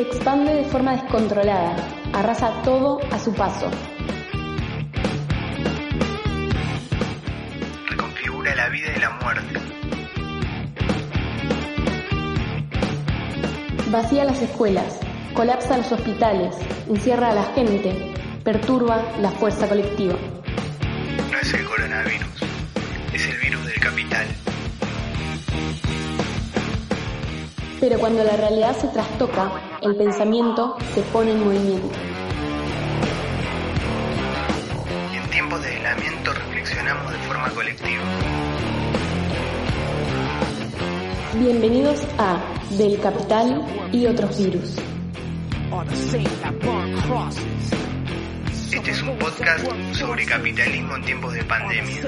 Se expande de forma descontrolada, arrasa todo a su paso. Reconfigura la vida y la muerte. Vacía las escuelas, colapsa los hospitales, encierra a la gente, perturba la fuerza colectiva. Pero cuando la realidad se trastoca, el pensamiento se pone en movimiento. Y en tiempos de aislamiento reflexionamos de forma colectiva. Bienvenidos a Del Capital y otros virus. Este es un podcast sobre capitalismo en tiempos de pandemia.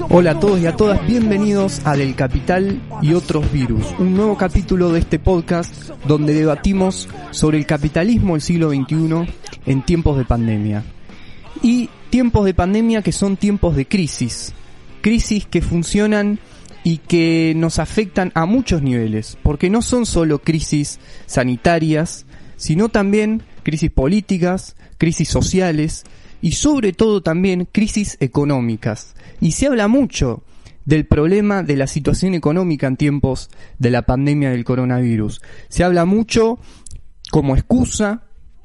Hola a todos y a todas, bienvenidos a Del Capital y otros virus, un nuevo capítulo de este podcast donde debatimos sobre el capitalismo del siglo XXI en tiempos de pandemia. Y tiempos de pandemia que son tiempos de crisis, crisis que funcionan y que nos afectan a muchos niveles, porque no son solo crisis sanitarias, sino también crisis políticas, crisis sociales y sobre todo también crisis económicas. Y se habla mucho del problema de la situación económica en tiempos de la pandemia del coronavirus. Se habla mucho como excusa,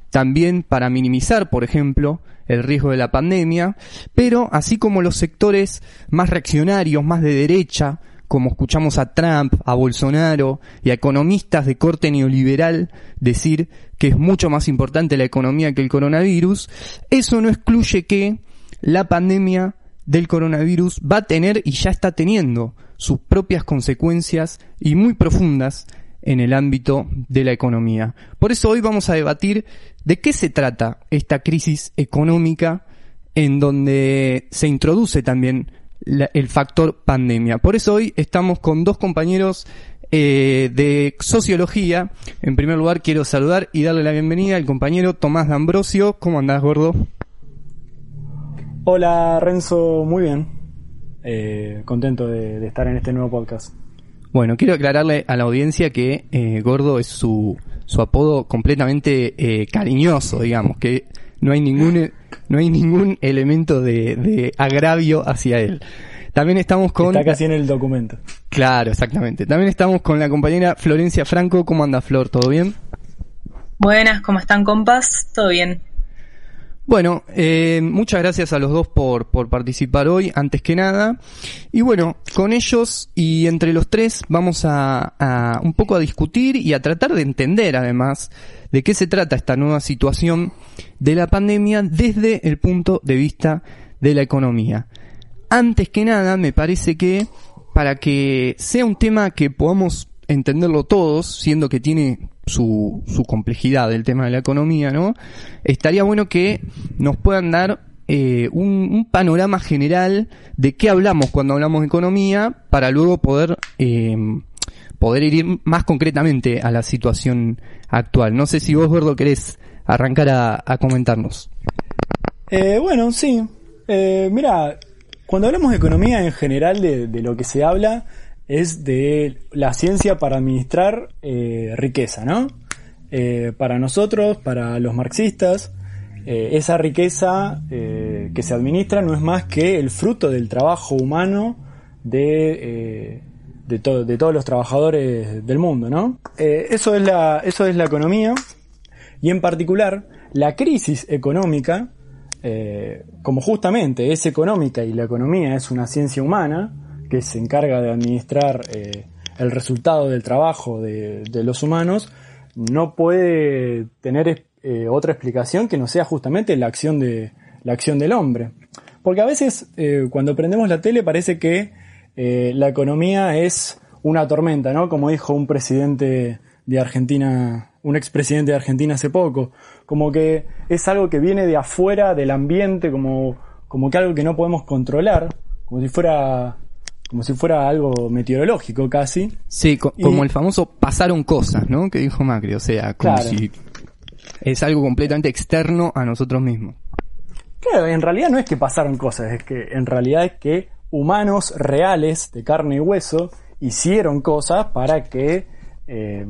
también para minimizar, por ejemplo, el riesgo de la pandemia, pero así como los sectores más reaccionarios, más de derecha, como escuchamos a Trump, a Bolsonaro y a economistas de corte neoliberal decir que es mucho más importante la economía que el coronavirus, eso no excluye que la pandemia del coronavirus va a tener y ya está teniendo sus propias consecuencias y muy profundas en el ámbito de la economía. Por eso hoy vamos a debatir de qué se trata esta crisis económica en donde se introduce también el factor pandemia. Por eso hoy estamos con dos compañeros eh, de sociología. En primer lugar quiero saludar y darle la bienvenida al compañero Tomás D'Ambrosio. ¿Cómo andás, gordo? Hola, Renzo, muy bien. Eh, contento de, estar en este nuevo podcast. Bueno, quiero aclararle a la audiencia que eh, Gordo es su, su apodo completamente cariñoso, digamos, que no hay ningún no hay ningún elemento de, agravio hacia él. También estamos con... Está casi en el documento. Claro, exactamente. También estamos con la compañera Florencia Franco. ¿Cómo anda Flor? ¿Todo bien? Buenas, ¿cómo están compas? ¿Todo bien? Bueno, eh, muchas gracias a los dos por, por participar hoy, antes que nada. Y bueno, con ellos y entre los tres vamos a, a un poco a discutir y a tratar de entender además de qué se trata esta nueva situación de la pandemia desde el punto de vista de la economía. Antes que nada, me parece que para que sea un tema que podamos entenderlo todos, siendo que tiene su, su complejidad el tema de la economía, ¿no? Estaría bueno que nos puedan dar eh, un, panorama general de qué hablamos cuando hablamos de economía para luego poder eh, poder ir más concretamente a la situación actual. No sé si vos, Gordo, querés arrancar a, comentarnos. Eh, bueno, sí. Eh, mira, cuando hablamos de economía en general, de, lo que se habla es de la ciencia para administrar eh, riqueza, ¿no? para nosotros, para los marxistas, esa riqueza que se administra no es más que el fruto del trabajo humano de de, de todos los trabajadores del mundo, ¿no? Eh, eso, es la, eso es la economía y en particular la crisis económica, eh, como justamente es económica y la economía es una ciencia humana que se encarga de administrar eh, el resultado del trabajo de, los humanos, no puede tener otra explicación que no sea justamente la acción, de, la acción del hombre. Porque a veces cuando prendemos la tele parece que eh, la economía es una tormenta, ¿no? Como dijo un presidente de Argentina, un expresidente de Argentina hace poco, como que es algo que viene de afuera del ambiente, como, como que algo que no podemos controlar, como si fuera como si fuera algo meteorológico casi. Sí, como el famoso pasaron cosas, ¿no? Que dijo Macri, o sea, como si es algo completamente externo a nosotros mismos. Claro, en realidad no es que pasaron cosas, es que en realidad es que humanos reales de carne y hueso hicieron cosas para que, eh,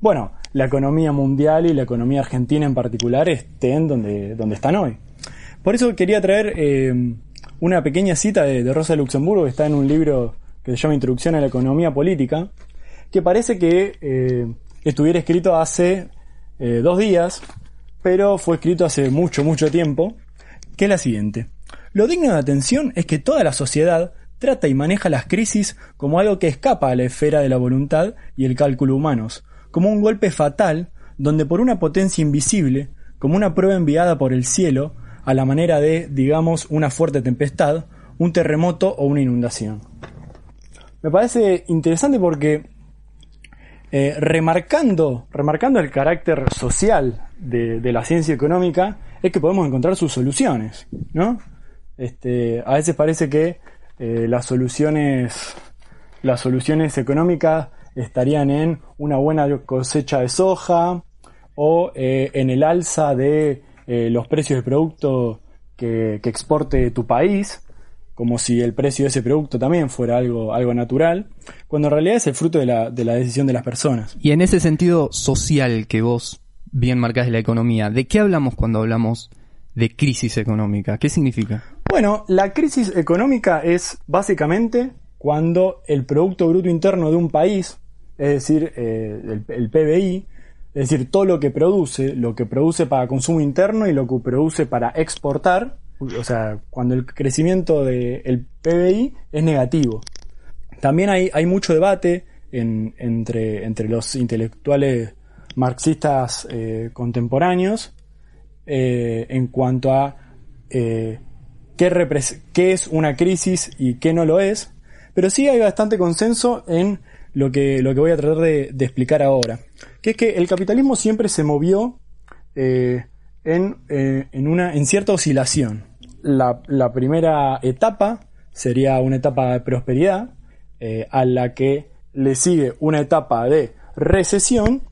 bueno, la economía mundial y la economía argentina en particular estén donde, donde están hoy. Por eso quería traer eh, una pequeña cita de, Rosa Luxemburgo que está en un libro que se llama Introducción a la Economía Política, que parece que eh, estuviera escrito hace eh, dos días, pero fue escrito hace mucho, mucho tiempo, que es la siguiente. Lo digno de atención es que toda la sociedad trata y maneja las crisis como algo que escapa a la esfera de la voluntad y el cálculo humanos, como un golpe fatal donde por una potencia invisible, como una prueba enviada por el cielo, a la manera de, digamos, una fuerte tempestad, un terremoto o una inundación. Me parece interesante porque eh, remarcando, remarcando el carácter social de, la ciencia económica, es que podemos encontrar sus soluciones, ¿no? Este, a veces parece que eh, las soluciones, las soluciones económicas estarían en una buena cosecha de soja o eh, en el alza de los precios del producto que, que exporte tu país, como si el precio de ese producto también fuera algo, algo natural, cuando en realidad es el fruto de la, de la decisión de las personas. Y en ese sentido social que vos bien marcás de la economía, ¿de qué hablamos cuando hablamos de crisis económica? ¿Qué significa? Bueno, la crisis económica es básicamente cuando el Producto Bruto Interno de un país, es decir, eh, el, PBI, es decir, todo lo que produce, lo que produce para consumo interno y lo que produce para exportar, o sea, cuando el crecimiento del PBI es negativo. También hay, hay mucho debate entre, entre los intelectuales marxistas eh, contemporáneos eh, en cuanto a eh, qué, qué, es una crisis y qué no lo es, pero sí hay bastante consenso en lo que, lo que voy a tratar de, explicar ahora, que es que el capitalismo siempre se movió en, en, una, en cierta oscilación la, primera etapa sería una etapa de prosperidad, eh, a la que le sigue una etapa de recesión.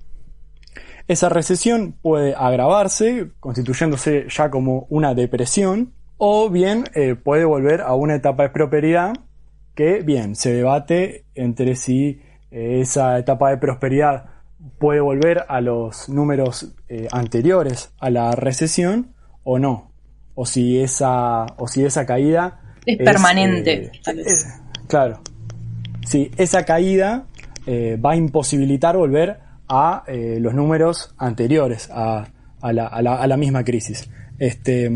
Esa recesión puede agravarse, constituyéndose ya como una depresión, o bien eh, puede volver a una etapa de prosperidad que, bien, se debate entre si eh, esa etapa de prosperidad puede volver a los números anteriores a la recesión o no o si esa, o si esa caída es, permanente. Eh, claro. Si esa caída eh, va a imposibilitar volver a eh, los números anteriores a, a, la, a, la, misma crisis. Este,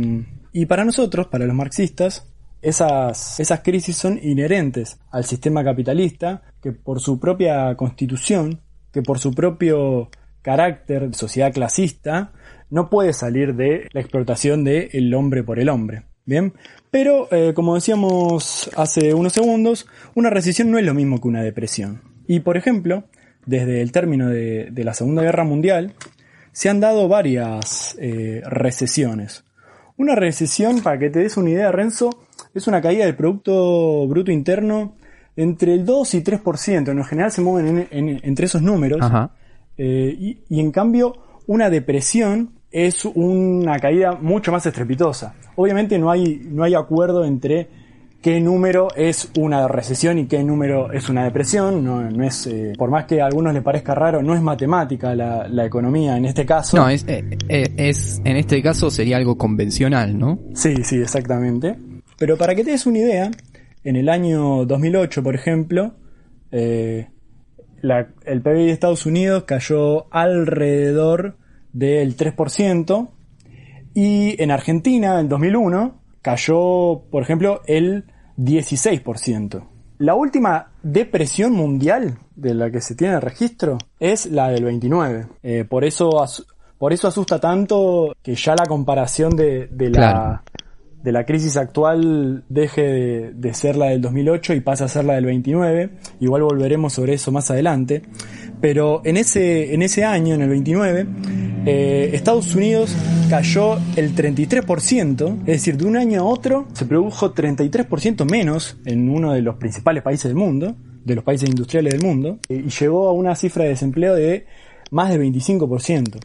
y para nosotros, para los marxistas, esas, esas crisis son inherentes al sistema capitalista que por su propia constitución, que por su propio carácter de sociedad clasista, no puede salir de la explotación del hombre por el hombre. Bien, pero eh, como decíamos hace unos segundos, una recesión no es lo mismo que una depresión. Y por ejemplo, desde el término de, la Segunda Guerra Mundial, se han dado varias eh, recesiones. Una recesión, para que te des una idea, Renzo, es una caída del Producto Bruto Interno entre el 2 y 3%. En general se mueven entre esos números. Eh, y, y en cambio, una depresión es una caída mucho más estrepitosa. Obviamente no hay, no hay acuerdo entre qué número es una recesión y qué número es una depresión. No, no es, eh, por más que a algunos les parezca raro, no es matemática la, la economía en este caso. No, es, eh, es, en este caso sería algo convencional, ¿no? Sí, sí, exactamente. Pero para que te des una idea, en el año 2008, por ejemplo, el PBI de Estados Unidos cayó alrededor del 3%, y en Argentina, en 2001, cayó, por ejemplo, el 16%. La última depresión mundial de la que se tiene registro es la del 29. Eh, por, eso, por eso asusta tanto que ya la comparación de, la, de la crisis actual deje de, ser la del 2008 y pase a ser la del 29. Igual volveremos sobre eso más adelante. Pero en ese, en ese año, en el 29, eh, Estados Unidos cayó el 33%, es decir, de un año a otro se produjo 33% menos en uno de los principales países del mundo, de los países industriales del mundo, y llegó a una cifra de desempleo de más del 25%.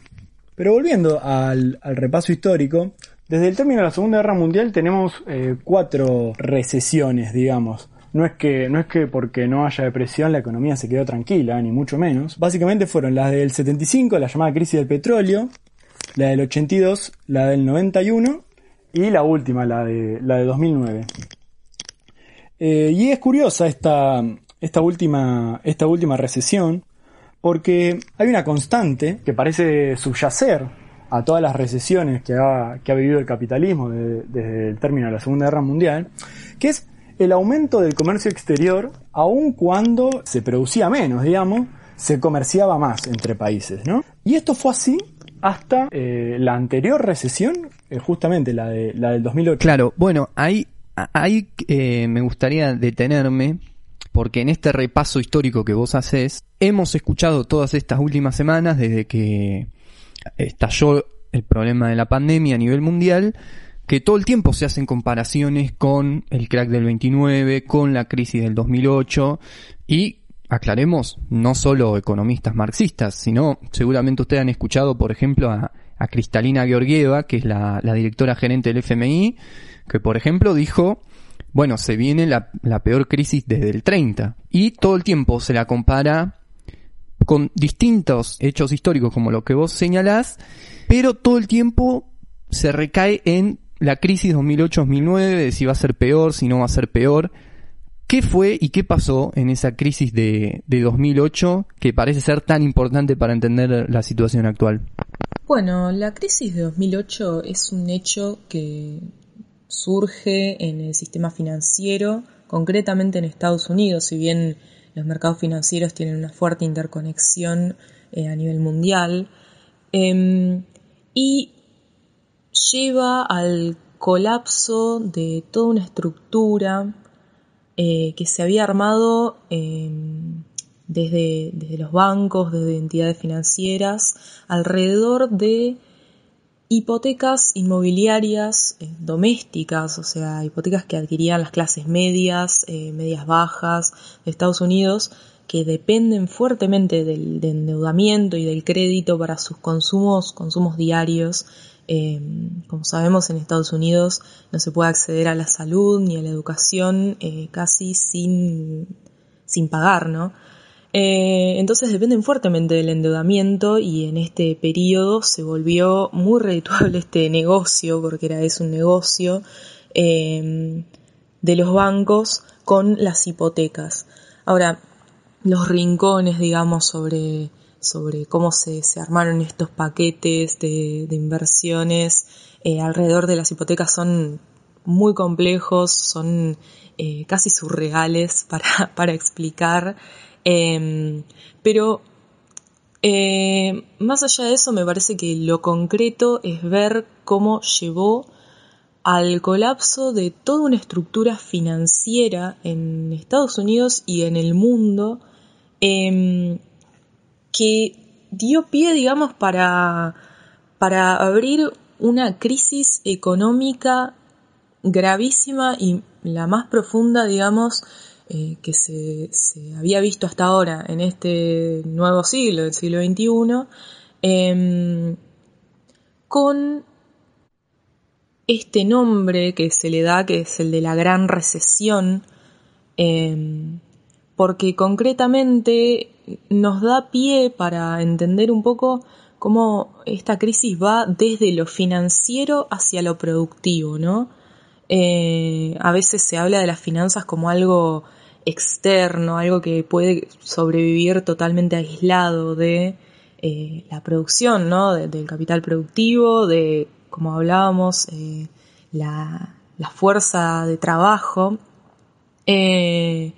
Pero volviendo al repaso histórico, desde el término de la Segunda Guerra Mundial tenemos eh, cuatro recesiones, digamos. no es que no es que porque no haya depresión la economía se quedó tranquila, ni mucho menos. Básicamente fueron las del 75, la llamada crisis del petróleo, la del 82, la del 91 y la última, la de la de 2009. Eh, y es curiosa esta, última, esta última recesión porque hay una constante que parece subyacer a todas las recesiones que ha, que ha vivido el capitalismo desde el término de la Segunda Guerra Mundial, que es el aumento del comercio exterior, aun cuando se producía menos, digamos, se comerciaba más entre países, ¿no? Y esto fue así hasta eh, la anterior recesión, eh, justamente la, de, la del 2008. Claro, bueno, ahí, ahí eh, me gustaría detenerme porque en este repaso histórico que vos haces, hemos escuchado todas estas últimas semanas, desde que estalló el problema de la pandemia a nivel mundial, que todo el tiempo se hacen comparaciones con el crack del 29, con la crisis del 2008 y aclaremos, no solo economistas marxistas, sino seguramente ustedes han escuchado, por ejemplo, a, Cristalina Georgieva, que es la, directora gerente del FMI, que por ejemplo dijo, bueno, se viene la, la peor crisis desde el 30 y todo el tiempo se la compara con distintos hechos históricos como lo que vos señalás, pero todo el tiempo se recae en la crisis 2008-2009, de si va a ser peor, si no va a ser peor. ¿Qué fue y qué pasó en esa crisis de, de 2008 que parece ser tan importante para entender la situación actual? Bueno, la crisis de 2008 es un hecho que surge en el sistema financiero, concretamente en Estados Unidos, si bien los mercados financieros tienen una fuerte interconexión eh, a nivel mundial, em, y lleva al colapso de toda una estructura eh, que se había armado em, desde, desde los bancos, desde entidades financieras, alrededor de hipotecas inmobiliarias eh, domésticas, o sea, hipotecas que adquirían las clases medias, eh, medias bajas de Estados Unidos, que dependen fuertemente del, endeudamiento y del crédito para sus consumos, consumos diarios. Eh, como sabemos, en Estados Unidos no se puede acceder a la salud ni a la educación casi sin, sin pagar, ¿no? Eh, entonces dependen fuertemente del endeudamiento y en este periodo se volvió muy redituable este negocio, porque era es un negocio, eh, de los bancos con las hipotecas. Ahora, los rincones, digamos, sobre, sobre cómo se, se armaron estos paquetes de, inversiones eh, alrededor de las hipotecas son muy complejos, son casi surreales para, para explicar. Em, pero eh, más allá de eso, me parece que lo concreto es ver cómo llevó al colapso de toda una estructura financiera en Estados Unidos y en el mundo em, que dio pie, digamos, para, para abrir una crisis económica gravísima y la más profunda, digamos, eh, que se, había visto hasta ahora en este nuevo siglo, el siglo XXI, em, con este nombre que se le da, que es el de la gran recesión, em, porque concretamente nos da pie para entender un poco cómo esta crisis va desde lo financiero hacia lo productivo, ¿no? Eh, a veces se habla de las finanzas como algo externo, algo que puede sobrevivir totalmente aislado de eh, la producción, ¿no? del capital productivo, de, como hablábamos, eh, la, fuerza de trabajo. Eh,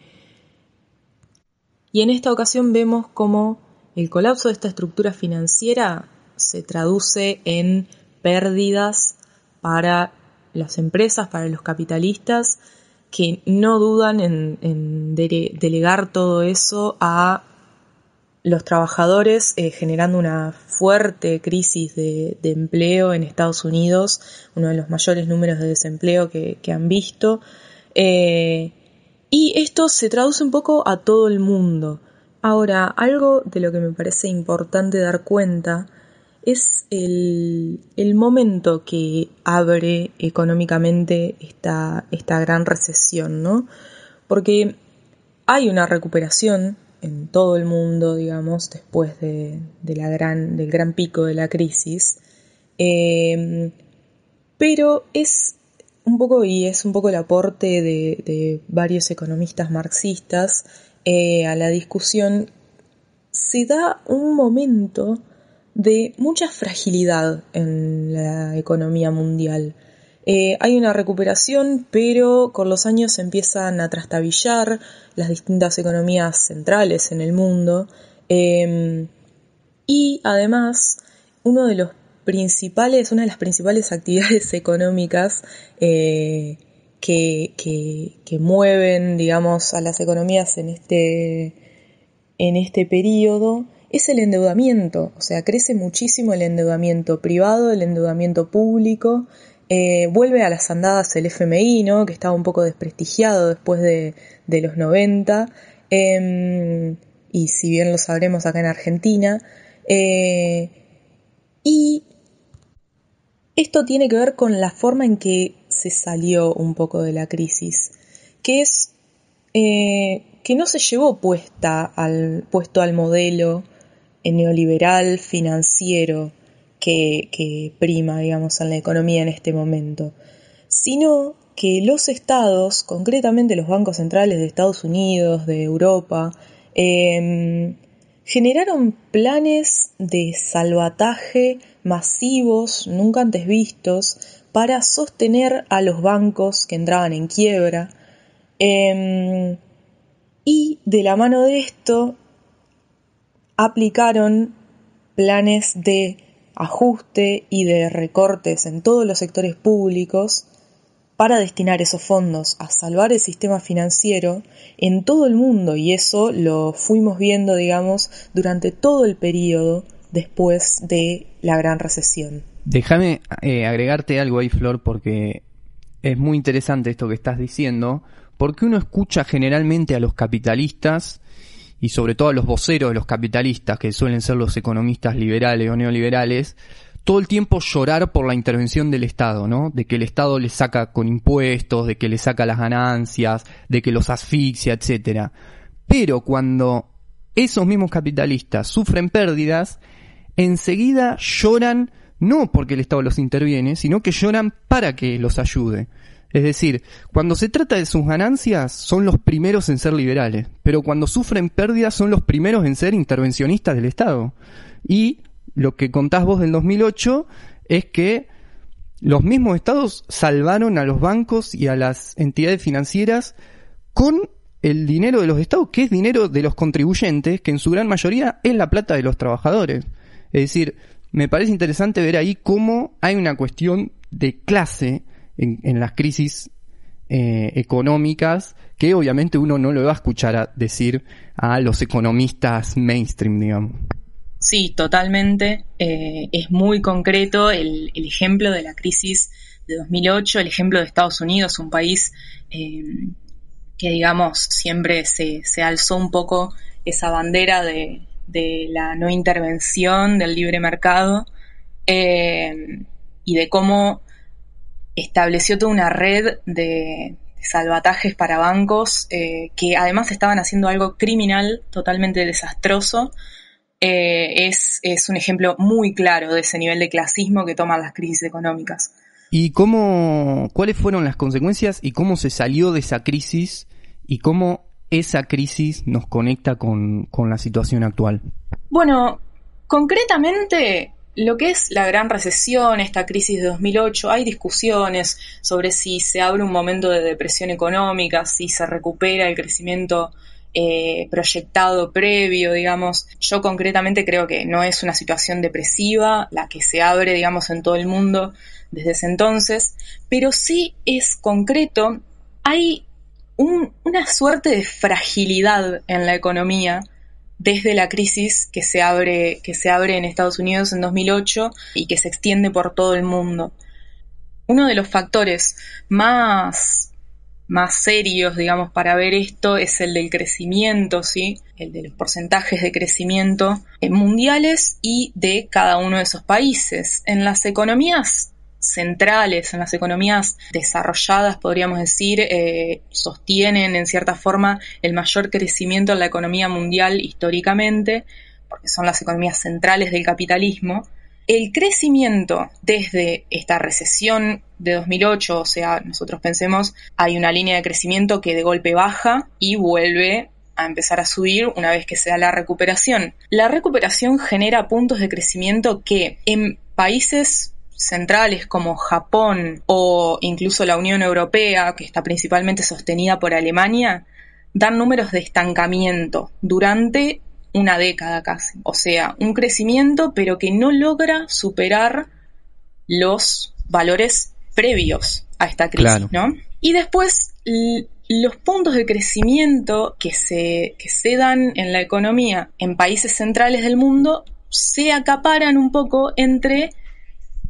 y en esta ocasión vemos cómo el colapso de esta estructura financiera se traduce en pérdidas para las empresas, para los capitalistas, que no dudan en, delegar todo eso a los trabajadores, eh, generando una fuerte crisis de, empleo en Estados Unidos, uno de los mayores números de desempleo que, han visto. Eh, y esto se traduce un poco a todo el mundo. Ahora, algo de lo que me parece importante dar cuenta es el, momento que abre económicamente esta, esta gran recesión, ¿no? porque hay una recuperación en todo el mundo, digamos, después de, la gran, del gran pico de la crisis. Eh, pero es un poco, y es un poco el aporte de, varios economistas marxistas eh, a la discusión, se da un momento de mucha fragilidad en la economía mundial. Eh, hay una recuperación, pero con los años se empiezan a trastabillar las distintas economías centrales en el mundo. Em, y además, de principales, una de las principales actividades económicas eh, que, que, mueven, digamos, a las economías en este, en este periodo es el endeudamiento. O sea, crece muchísimo el endeudamiento privado, el endeudamiento público, eh, vuelve a las andadas el FMI, ¿no? que estaba un poco desprestigiado después de, los 90, em, y si bien lo sabremos acá en Argentina. Eh, y esto tiene que ver con la forma en que se salió un poco de la crisis, que es eh, que no se llevó puesta al, puesto al modelo neoliberal financiero que, prima, digamos, en la economía en este momento, sino que los estados, concretamente los bancos centrales de Estados Unidos, de Europa, em, generaron planes de salvataje masivos, nunca antes vistos, para sostener a los bancos que entraban en quiebra. Em, y de la mano de esto aplicaron planes de ajuste y de recortes en todos los sectores públicos para destinar esos fondos a salvar el sistema financiero en todo el mundo y eso lo fuimos viendo, digamos, durante todo el periodo después de la gran recesión. Déjame eh, agregarte algo ahí, Flor, porque es muy interesante esto que estás diciendo, porque uno escucha generalmente a los capitalistas y sobre todo a los voceros de los capitalistas, que suelen ser los economistas liberales o neoliberales, todo el tiempo llorar por la intervención del Estado, ¿no? De que el Estado les saca con impuestos, de que les saca las ganancias, de que los asfixia, etcétera. Pero cuando esos mismos capitalistas sufren pérdidas, enseguida lloran no porque el Estado los interviene, sino que lloran para que los ayude. Es decir, cuando se trata de sus ganancias, son los primeros en ser liberales, pero cuando sufren pérdidas, son los primeros en ser intervencionistas del Estado. Y lo que contás vos del 2008 es que los mismos estados salvaron a los bancos y a las entidades financieras con el dinero de los estados, que es dinero de los contribuyentes, que en su gran mayoría es la plata de los trabajadores. Es decir, me parece interesante ver ahí cómo hay una cuestión de clase en, las crisis eh, económicas que obviamente uno no lo va a escuchar a decir a los economistas mainstream, digamos. Sí, totalmente. Eh, es muy concreto el, ejemplo de la crisis de 2008, el ejemplo de Estados Unidos, un país eh, que, digamos, siempre se, se, alzó un poco esa bandera de, de, la no intervención, del libre mercado, y de cómo estableció toda una red de, salvatajes para bancos eh, que además estaban haciendo algo criminal totalmente desastroso. Eh, es, es, un ejemplo muy claro de ese nivel de clasismo que toman las crisis económicas. ¿Y cómo, cuáles fueron las consecuencias y cómo se salió de esa crisis y cómo esa crisis nos conecta con, con la situación actual? Bueno, concretamente lo que es la gran recesión, esta crisis de 2008, hay discusiones sobre si se abre un momento de depresión económica, si se recupera el crecimiento eh, proyectado previo, digamos. Yo concretamente creo que no es una situación depresiva la que se abre, digamos, en todo el mundo desde ese entonces, pero sí es concreto, hay una suerte de fragilidad en la economía desde la crisis que se abre, que se abre en Estados Unidos en 2008 y que se extiende por todo el mundo. Uno de los factores más, más serios, digamos, para ver esto es el del crecimiento, ¿sí? El de los porcentajes de crecimiento mundiales y de cada uno de esos países. En las economías centrales, en las economías desarrolladas, podríamos decir, eh, sostienen en cierta forma el mayor crecimiento en la economía mundial históricamente, porque son las economías centrales del capitalismo. El crecimiento desde esta recesión de 2008, o sea, nosotros pensemos, hay una línea de crecimiento que de golpe baja y vuelve a empezar a subir una vez que se da la recuperación. La recuperación genera puntos de crecimiento que en países centrales como Japón o incluso la Unión Europea, que está principalmente sostenida por Alemania, dan números de estancamiento durante una década casi. O sea, un crecimiento pero que no logra superar los valores previos a esta crisis, ¿no? Y después los puntos de crecimiento que se, que se dan en la economía en países centrales del mundo se acaparan un poco entre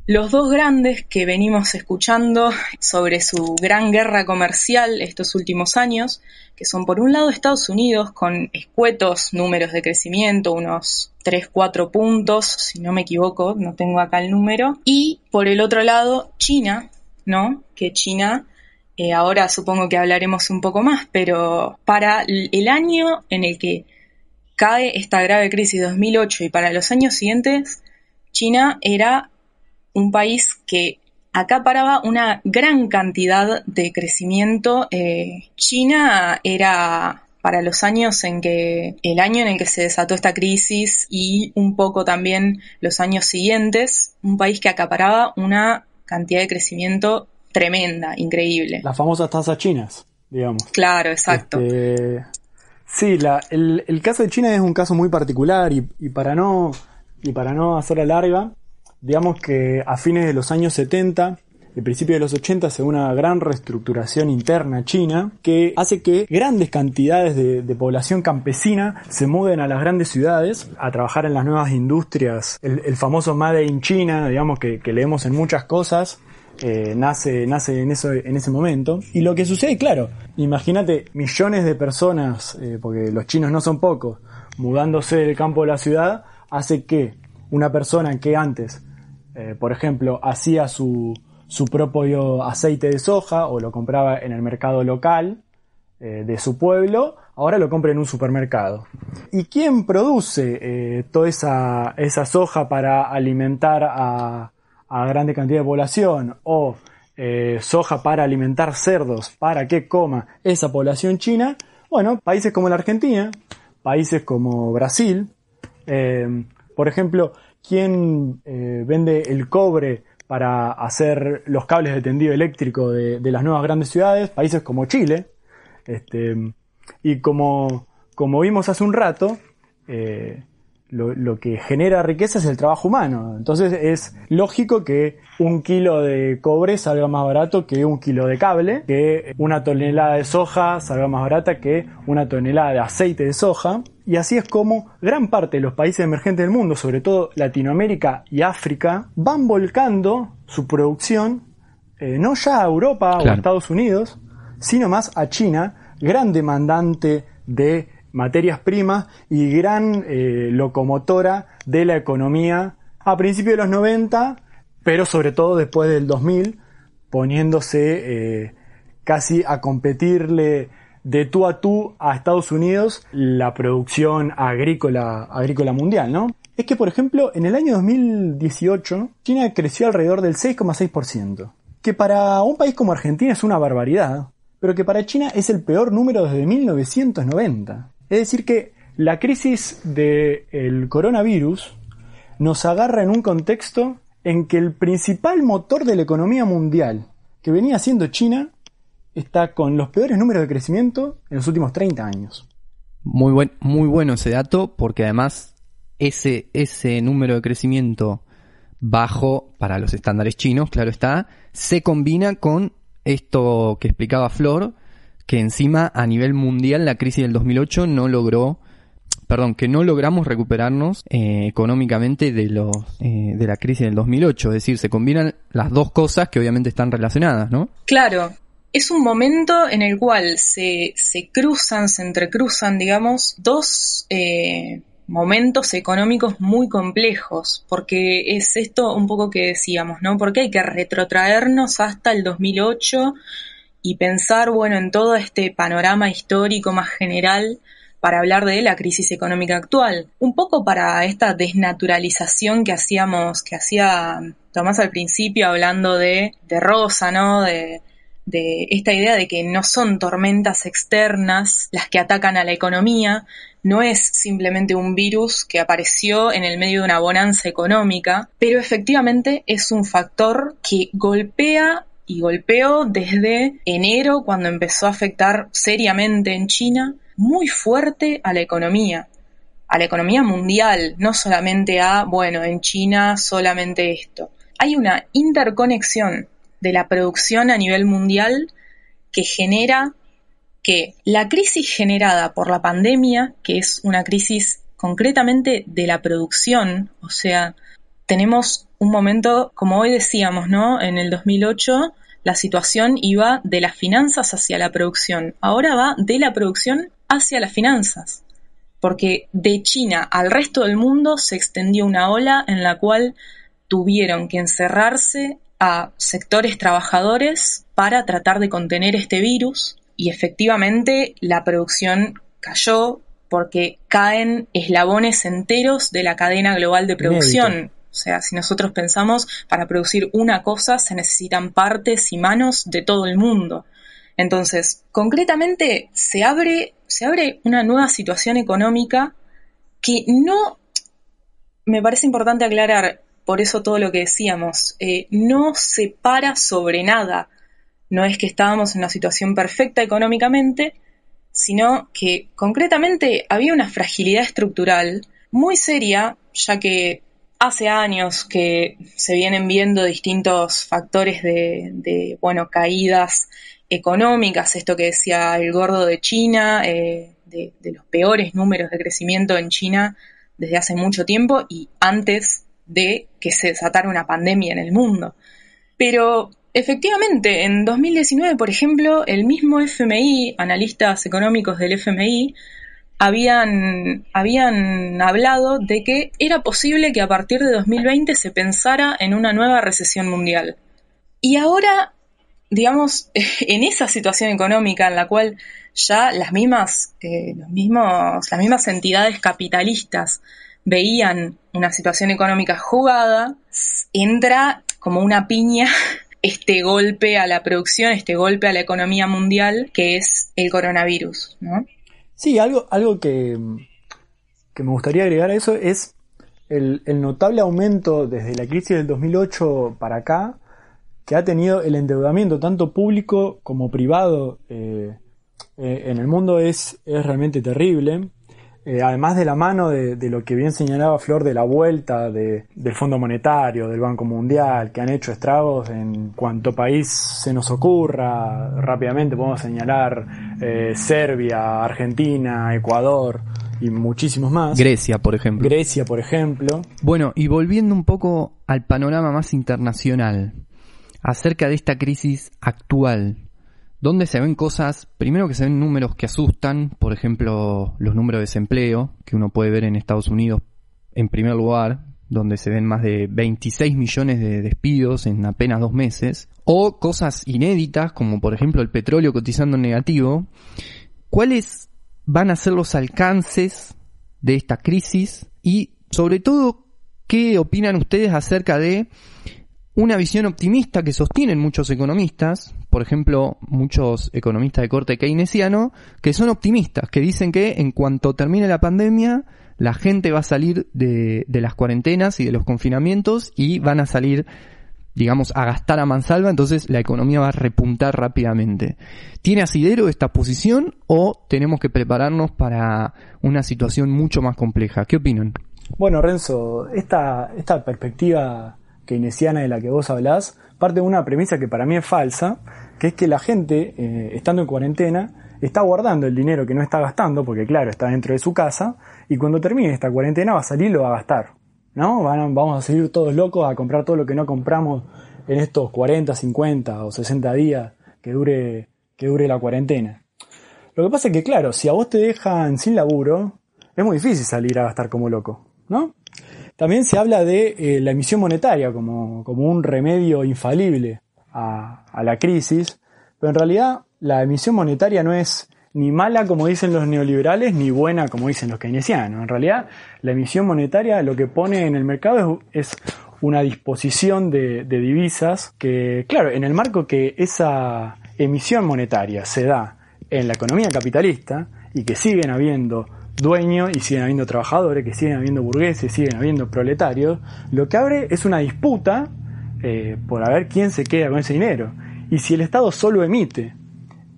los dos grandes que venimos escuchando sobre su gran guerra comercial estos últimos años, que son por un lado Estados Unidos con escuetos números de crecimiento, unos 3-4 puntos, si no me equivoco, no tengo acá el número, y por el otro lado China, ¿no? Que China eh, ahora supongo que hablaremos un poco más, pero para el año en el que cae esta grave crisis 2008 y para los años siguientes, China era un país que acaparaba una gran cantidad de crecimiento. Eh, China era para los años en que, el año en el que se desató esta crisis y un poco también los años siguientes, un país que acaparaba una cantidad de crecimiento tremenda, increíble. Las famosas tasas chinas, digamos. Claro, exacto. Este, sí, el, caso de China es un caso muy particular y, para no y para no hacer la larga, digamos que a fines de los años 70 el principio de los 80 se una gran reestructuración interna china que hace que grandes cantidades de, población campesina se muden a las grandes ciudades a trabajar en las nuevas industrias, el, famoso Made in China, digamos que, que leemos en muchas cosas, eh, nace, nace en, eso, en ese momento. Y lo que sucede, claro, imagínate millones de personas, eh, porque los chinos no son pocos, mudándose del campo a la ciudad, hace que una persona que antes, eh, por ejemplo, hacía su, propio aceite de soja o lo compraba en el mercado local de su pueblo, ahora lo compra en un supermercado. ¿Y quién produce toda esa, soja para alimentar a, a grande cantidad de población o eh, soja para alimentar cerdos para que coma esa población china, bueno, países como la Argentina, países como Brasil, eh, por ejemplo, ¿quién eh, vende el cobre para hacer los cables de tendido eléctrico de, las nuevas grandes ciudades? Países como Chile. Este, y como, como vimos hace un rato, lo, que genera riqueza es el trabajo humano. Entonces es lógico que un kilo de cobre salga más barato que un kilo de cable, que una tonelada de soja salga más barata que una tonelada de aceite de soja. Y así es como gran parte de los países emergentes del mundo, sobre todo Latinoamérica y África, van volcando su producción eh, no ya a Europa o a Estados Unidos, sino más a China, gran demandante de materias primas y gran eh, locomotora de la economía a principios de los 90, pero sobre todo después del 2000, poniéndose eh, casi a competirle de tú a tú a Estados Unidos la producción agrícola, agrícola mundial, ¿no? Es que, por ejemplo, en el año 2018, China creció alrededor del 6,6%, que para un país como Argentina es una barbaridad, pero que para China es el peor número desde 1990. Es decir, que la crisis del coronavirus nos agarra en un contexto en que el principal motor de la economía mundial, que venía siendo China, está con los peores números de crecimiento en los últimos 30 años. Muy, muy bueno ese dato, porque además ese, ese número de crecimiento bajo para los estándares chinos, claro está, se combina con esto que explicaba Flor, que encima a nivel mundial la crisis del 2008 no logró perdón, que no logramos recuperarnos eh, económicamente de los eh, de la crisis del 2008, es decir, se combinan las dos cosas que obviamente están relacionadas, ¿no? Claro, es un momento en el cual se, se cruzan, se entrecruzan, digamos, dos eh, momentos económicos muy complejos, porque es esto un poco que decíamos, ¿no? Porque hay que retrotraernos hasta el 2008 y pensar, bueno, en todo este panorama histórico más general para hablar de la crisis económica actual. Un poco para esta desnaturalización que hacíamos, que hacía Tomás al principio hablando de, de Rosa, ¿no? De, de esta idea de que no son tormentas externas las que atacan a la economía, no es simplemente un virus que apareció en el medio de una bonanza económica, pero efectivamente es un factor que golpea y golpeó desde enero cuando empezó a afectar seriamente en China muy fuerte a la economía, a la economía mundial, no solamente a, bueno, en China solamente esto. Hay una interconexión de la producción a nivel mundial que genera que la crisis generada por la pandemia, que es una crisis concretamente de la producción, o sea, tenemos un momento, como hoy decíamos, ¿no? En el 2008 la situación iba de las finanzas hacia la producción, ahora va de la producción hacia las finanzas, porque de China al resto del mundo se extendió una ola en la cual tuvieron que encerrarse a sectores trabajadores para tratar de contener este virus y efectivamente la producción cayó porque caen eslabones enteros de la cadena global de producción. O sea, si nosotros pensamos, para producir una cosa se necesitan partes y manos de todo el mundo. Entonces, concretamente se abre, se abre una nueva situación económica que no, me parece importante aclarar, por eso todo lo que decíamos, eh, no se para sobre nada. No es que estábamos en una situación perfecta económicamente, sino que concretamente había una fragilidad estructural muy seria, ya que hace años que se vienen viendo distintos factores de, bueno, caídas económicas, esto que decía el gordo de China, eh, de, los peores números de crecimiento en China desde hace mucho tiempo y antes de que se desatara una pandemia en el mundo. Pero efectivamente, en 2019, por ejemplo, el mismo FMI, analistas económicos del FMI, habían, habían hablado de que era posible que a partir de 2020 se pensara en una nueva recesión mundial. Y ahora, digamos, en esa situación económica en la cual ya las mismas, eh, los mismos, las mismas entidades capitalistas veían una situación económica jugada, entra como una piña este golpe a la producción, este golpe a la economía mundial, que es el coronavirus, ¿no? Sí, algo, algo que, me gustaría agregar a eso es el, notable aumento desde la crisis del 2008 para acá que ha tenido el endeudamiento tanto público como privado eh, eh, en el mundo es, es realmente terrible. Eh, además de la mano de, lo que bien señalaba Flor de la vuelta del Fondo Monetario, del Banco Mundial, que han hecho estragos en cuanto país se nos ocurra, rápidamente podemos señalar eh, Serbia, Argentina, Ecuador y muchísimos más. Grecia, por ejemplo. Grecia, por ejemplo. Bueno, y volviendo un poco al panorama más internacional, acerca de esta crisis actual, donde se ven cosas, primero que se ven números que asustan, por ejemplo los números de desempleo, que uno puede ver en Estados Unidos en primer lugar, donde se ven más de 26 millones de despidos en apenas dos meses, o cosas inéditas, como por ejemplo el petróleo cotizando negativo, ¿cuáles van a ser los alcances de esta crisis? Y sobre todo, ¿qué opinan ustedes acerca de una visión optimista que sostienen muchos economistas, por ejemplo, muchos economistas de corte keynesiano, que son optimistas, que dicen que en cuanto termine la pandemia, la gente va a salir de, las cuarentenas y de los confinamientos y van a salir, digamos, a gastar a mansalva, entonces la economía va a repuntar rápidamente. ¿Tiene asidero esta posición o tenemos que prepararnos para una situación mucho más compleja? ¿Qué opinan? Bueno, Renzo, esta, esta perspectiva keynesiana de la que vos hablás, parte de una premisa que para mí es falsa, que es que la gente, eh, estando en cuarentena, está guardando el dinero que no está gastando, porque claro, está dentro de su casa, y cuando termine esta cuarentena va a salir y lo va a gastar. ¿No? vamos a salir todos locos a comprar todo lo que no compramos en estos 40, 50 o 60 días que dure, que dure la cuarentena. Lo que pasa es que, claro, si a vos te dejan sin laburo, es muy difícil salir a gastar como loco, ¿no? También se habla de eh, la emisión monetaria como, como un remedio infalible a, la crisis, pero en realidad la emisión monetaria no es ni mala como dicen los neoliberales, ni buena como dicen los keynesianos. En realidad la emisión monetaria lo que pone en el mercado es, una disposición de divisas que, claro, en el marco que esa emisión monetaria se da en la economía capitalista y que siguen habiendo dueños y siguen habiendo trabajadores, que siguen habiendo burgueses, siguen habiendo proletarios, lo que abre es una disputa eh, por a ver quién se queda con ese dinero. Y si el Estado solo emite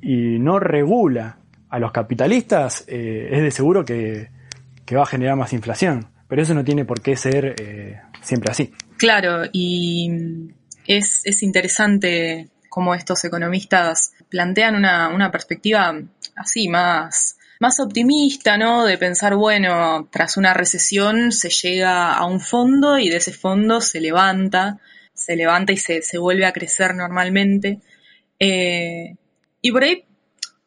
y no regula a los capitalistas, eh, es de seguro que, que, va a generar más inflación. Pero eso no tiene por qué ser eh, siempre así. Claro, y es, es interesante cómo estos economistas plantean una, una perspectiva así, más, más optimista, ¿no? De pensar, bueno, tras una recesión se llega a un fondo y de ese fondo se levanta, se levanta y se, se vuelve a crecer normalmente. Eh, y por ahí,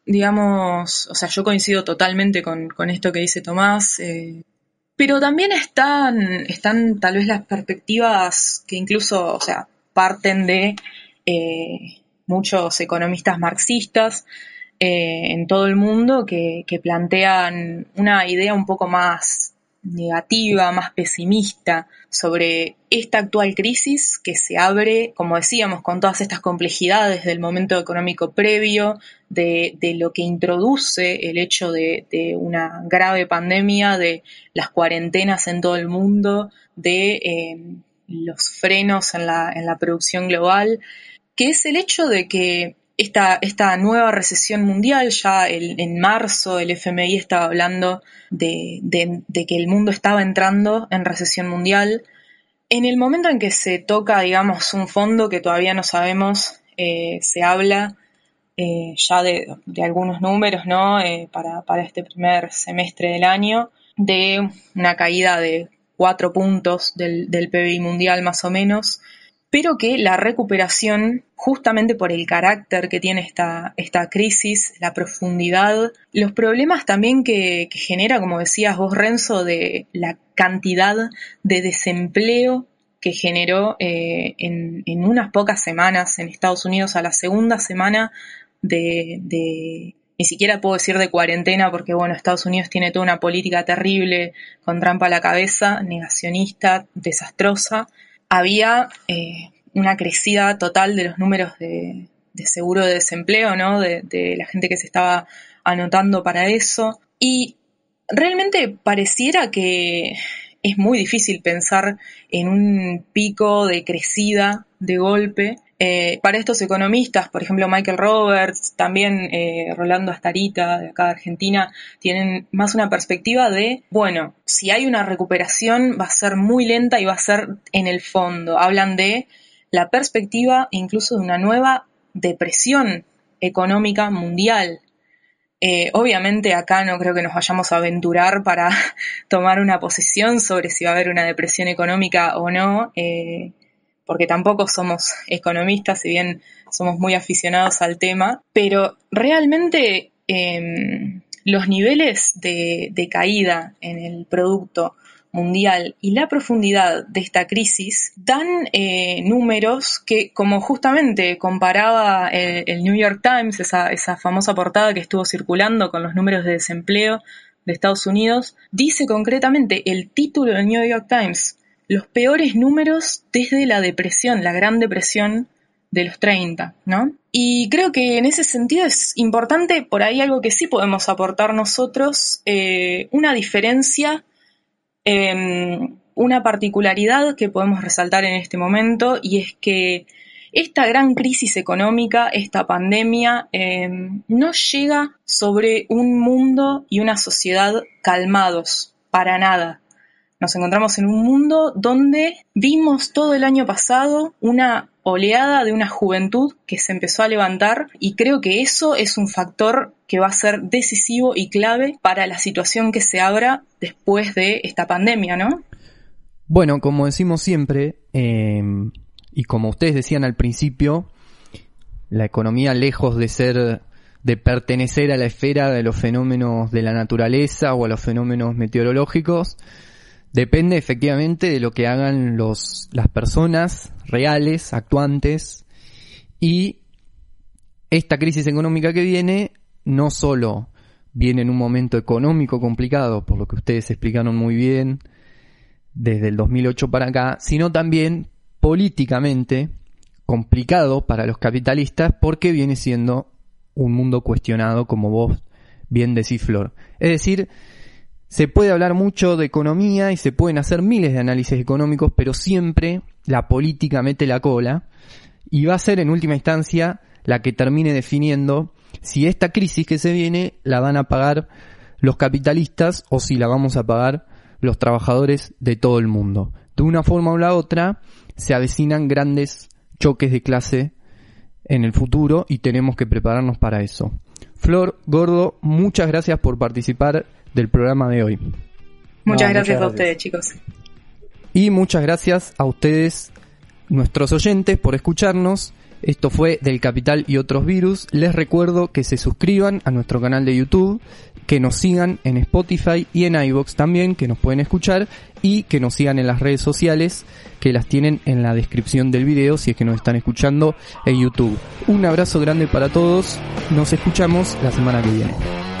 digamos, o sea, yo coincido totalmente con, con esto que dice Tomás, eh, pero también están, están tal vez las perspectivas que incluso, o sea, parten de eh, muchos economistas marxistas eh, en todo el mundo que, que, plantean una idea un poco más negativa, más pesimista sobre esta actual crisis que se abre, como decíamos, con todas estas complejidades del momento económico previo, de, de lo que introduce el hecho de, de, una grave pandemia, de las cuarentenas en todo el mundo, de eh, los frenos en la, en la producción global, que es el hecho de que esta, esta nueva recesión mundial, ya el, en marzo el FMI estaba hablando de, de, que el mundo estaba entrando en recesión mundial. En el momento en que se toca, digamos, un fondo que todavía no sabemos, eh, se habla eh, ya de, de, algunos números, ¿no? Eh, para, para este primer semestre del año, de una caída de cuatro puntos del, del PBI mundial más o menos, pero que la recuperación, justamente por el carácter que tiene esta, esta crisis, la profundidad, los problemas también que, que genera, como decías vos, Renzo, de la cantidad de desempleo que generó eh, en, en, unas pocas semanas en Estados Unidos a la segunda semana de, de, ni siquiera puedo decir de cuarentena porque bueno, Estados Unidos tiene toda una política terrible con trampa a la cabeza, negacionista, desastrosa, había eh, una crecida total de los números de, seguro de desempleo, ¿no? De, la gente que se estaba anotando para eso. Y realmente pareciera que es muy difícil pensar en un pico de crecida de golpe eh, para estos economistas, por ejemplo Michael Roberts, también eh, Rolando Astarita de acá de Argentina, tienen más una perspectiva de, bueno, si hay una recuperación va a ser muy lenta y va a ser en el fondo. Hablan de la perspectiva incluso de una nueva depresión económica mundial. Eh, obviamente acá no creo que nos vayamos a aventurar para tomar una posición sobre si va a haber una depresión económica o no. Eh, porque tampoco somos economistas, si bien somos muy aficionados al tema, pero realmente eh, los niveles de, caída en el producto mundial y la profundidad de esta crisis dan eh, números que, como justamente comparaba el, New York Times, esa famosa portada que estuvo circulando con los números de desempleo de Estados Unidos, dice concretamente el título del New York Times los peores números desde la depresión, la gran depresión de los 30, ¿no? Y creo que en ese sentido es importante, por ahí algo que sí podemos aportar nosotros, eh, una diferencia, eh, una particularidad que podemos resaltar en este momento, y es que esta gran crisis económica, esta pandemia, eh, no llega sobre un mundo y una sociedad calmados, para nada. Nos encontramos en un mundo donde vimos todo el año pasado una oleada de una juventud que se empezó a levantar y creo que eso es un factor que va a ser decisivo y clave para la situación que se abra después de esta pandemia, ¿no? Bueno, como decimos siempre, eh, y como ustedes decían al principio, la economía lejos de ser de pertenecer a la esfera de los fenómenos de la naturaleza o a los fenómenos meteorológicos. Depende efectivamente de lo que hagan los, las personas reales, actuantes, y esta crisis económica que viene no solo viene en un momento económico complicado, por lo que ustedes explicaron muy bien, desde el 2008 para acá, sino también políticamente complicado para los capitalistas porque viene siendo un mundo cuestionado, como vos bien decís, Flor. Es decir, se puede hablar mucho de economía y se pueden hacer miles de análisis económicos, pero siempre la política mete la cola y va a ser en última instancia la que termine definiendo si esta crisis que se viene la van a pagar los capitalistas o si la vamos a pagar los trabajadores de todo el mundo. De una forma o la otra se avecinan grandes choques de clase en el futuro y tenemos que prepararnos para eso. Flor Gordo, muchas gracias por participar del programa de hoy. Muchas, gracias, a ustedes, chicos. Y muchas gracias a ustedes, nuestros oyentes, por escucharnos. Esto fue del Capital y otros virus. Les recuerdo que se suscriban a nuestro canal de YouTube, que nos sigan en Spotify y en iBox también, que nos pueden escuchar y que nos sigan en las redes sociales, que las tienen en la descripción del video si es que nos están escuchando en YouTube. Un abrazo grande para todos. Nos escuchamos la semana que viene.